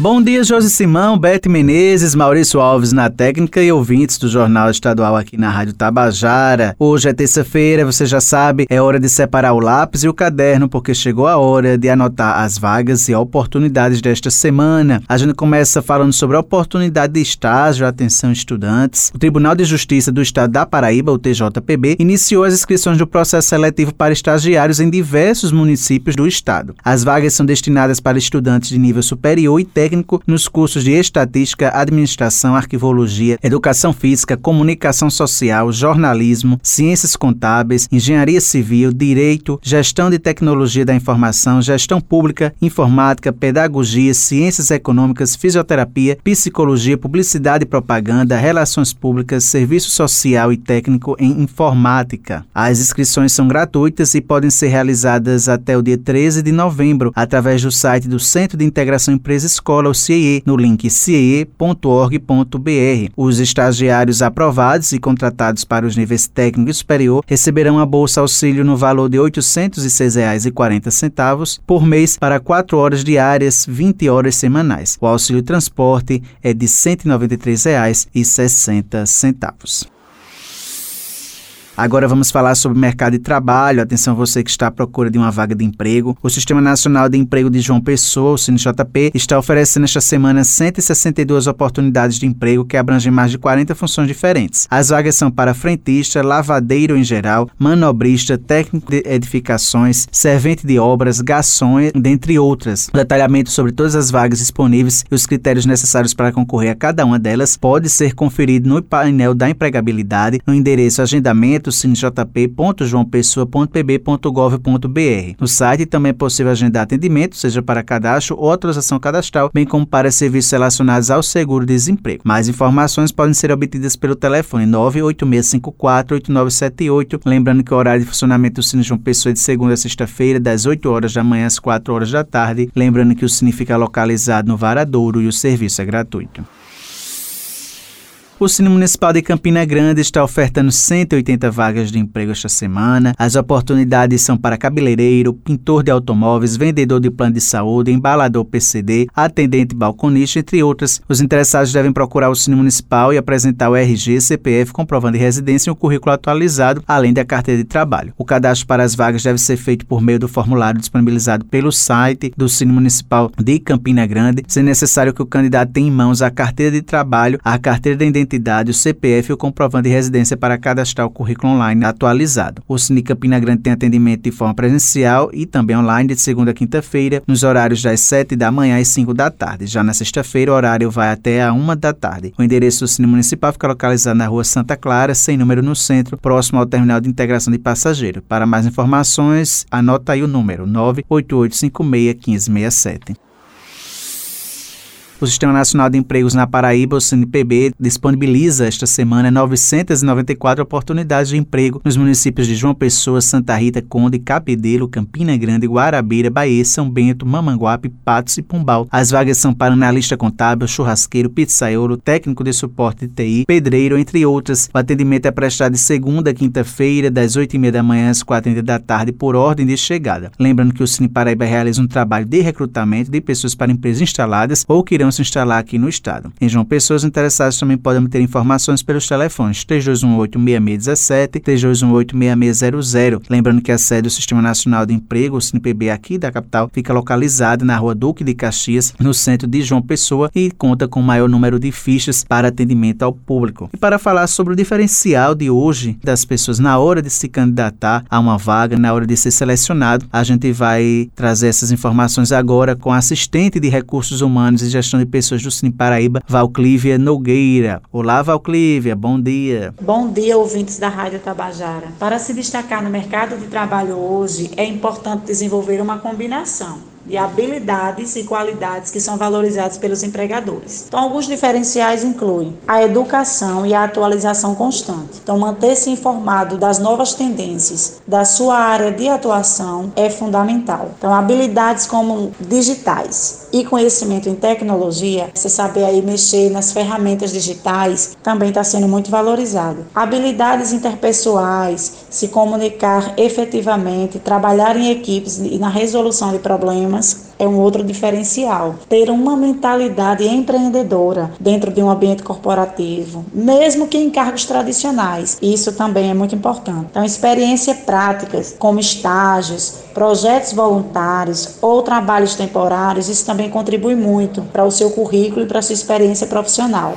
Bom dia, Josi Simão, Bete Menezes, Maurício Alves na técnica e ouvintes do Jornal Estadual aqui na Rádio Tabajara. Hoje é terça-feira, você já sabe, é hora de separar o lápis e o caderno, porque chegou a hora de anotar as vagas e oportunidades desta semana. A gente começa falando sobre a oportunidade de estágio, atenção estudantes. O Tribunal de Justiça do Estado da Paraíba, o TJPB, iniciou as inscrições do processo seletivo para estagiários em diversos municípios do estado. As vagas são destinadas para estudantes de nível superior e técnico técnico nos cursos de Estatística, Administração, Arquivologia, Educação Física, Comunicação Social, Jornalismo, Ciências Contábeis, Engenharia Civil, Direito, Gestão de Tecnologia da Informação, Gestão Pública, Informática, Pedagogia, Ciências Econômicas, Fisioterapia, Psicologia, Publicidade e Propaganda, Relações Públicas, Serviço Social e Técnico em Informática. As inscrições são gratuitas e podem ser realizadas até o dia 13 de novembro através do site do Centro de Integração Empresa Escola escola, CIE, no link ciee.org.br. Os estagiários aprovados e contratados para os níveis técnico e superior receberão a bolsa auxílio no valor de R$ 806,40 por mês para 4 horas diárias, 20 horas semanais. O auxílio transporte é de R$ 193,60. Agora vamos falar sobre mercado de trabalho. Atenção você que está à procura de uma vaga de emprego. O Sistema Nacional de Emprego de João Pessoa, o SINJP, está oferecendo esta semana 162 oportunidades de emprego que abrangem mais de 40 funções diferentes. As vagas são para frentista, lavadeiro em geral, manobrista, técnico de edificações, servente de obras, garçom, dentre outras. O detalhamento sobre todas as vagas disponíveis e os critérios necessários para concorrer a cada uma delas pode ser conferido no painel da empregabilidade no endereço agendamento cinejp.joaopessoa.pb.gov.br. No site também é possível agendar atendimento, seja para cadastro ou autorização cadastral, bem como para serviços relacionados ao seguro-desemprego. Mais informações podem ser obtidas pelo telefone 986548978. Lembrando que o horário de funcionamento do Cine João Pessoa é de segunda a sexta-feira, das 8 horas da manhã às 4 horas da tarde. Lembrando que o Cine fica localizado no Varadouro e o serviço é gratuito. O Cine Municipal de Campina Grande está ofertando 180 vagas de emprego esta semana. As oportunidades são para cabeleireiro, pintor de automóveis, vendedor de plano de saúde, embalador PCD, atendente balconista, entre outras. Os interessados devem procurar o Cine Municipal e apresentar o RG, CPF, comprovando de residência e um currículo atualizado, além da carteira de trabalho. O cadastro para as vagas deve ser feito por meio do formulário disponibilizado pelo site do Cine Municipal de Campina Grande, sendo necessário que o candidato tenha em mãos a carteira de trabalho, a carteira de identidade identidade, o CPF e o comprovante de residência para cadastrar o currículo online atualizado. O Cine Campina Grande tem atendimento de forma presencial e também online de segunda a quinta-feira, nos horários das 7 da manhã e 5 da tarde. Já na sexta-feira, o horário vai até a 1 da tarde. O endereço do Cine Municipal fica localizado na rua Santa Clara, sem número no centro, próximo ao terminal de integração de passageiro. Para mais informações, anota aí o número 98856 1567. O Sistema Nacional de Empregos na Paraíba, o CNPB, disponibiliza esta semana 994 oportunidades de emprego nos municípios de João Pessoa, Santa Rita, Conde, Cabedelo, Campina Grande, Guarabira, Bahia, São Bento, Mamanguape, Patos e Pombal. As vagas são para analista contábil, churrasqueiro, pizzaiolo, técnico de suporte de TI, pedreiro, entre outras. O atendimento é prestado de segunda a quinta-feira, das 8h30 da manhã às 4h30 da tarde, por ordem de chegada. Lembrando que o Cine Paraíba realiza um trabalho de recrutamento de pessoas para empresas instaladas ou que irão irão se instalar aqui no estado. Em João Pessoa, os interessados também podem obter informações pelos telefones 3218-6617 3218-6600. Lembrando que a sede do Sistema Nacional de Emprego, o SINPB aqui da capital, fica localizada na rua Duque de Caxias, no centro de João Pessoa e conta com o maior número de fichas para atendimento ao público. E para falar sobre o diferencial de hoje das pessoas na hora de se candidatar a uma vaga, na hora de ser selecionado, a gente vai trazer essas informações agora com a assistente de recursos humanos e gestão de Pessoas do Cine Paraíba, Valclívia Nogueira. Olá, Valclívia, bom dia. Bom dia, ouvintes da Rádio Tabajara. Para se destacar no mercado de trabalho hoje, é importante desenvolver uma combinação de habilidades e qualidades que são valorizadas pelos empregadores. Então, alguns diferenciais incluem a educação e a atualização constante. Então, manter-se informado das novas tendências da sua área de atuação é fundamental. Então, habilidades como digitais, e conhecimento em tecnologia, você saber aí mexer nas ferramentas digitais, também está sendo muito valorizado. Habilidades interpessoais, se comunicar efetivamente, trabalhar em equipes e na resolução de problemas é um outro diferencial. Ter uma mentalidade empreendedora dentro de um ambiente corporativo, mesmo que em cargos tradicionais, isso também é muito importante. Então, experiências práticas, como estágios, projetos voluntários ou trabalhos temporários, isso também contribui muito para o seu currículo e para a sua experiência profissional.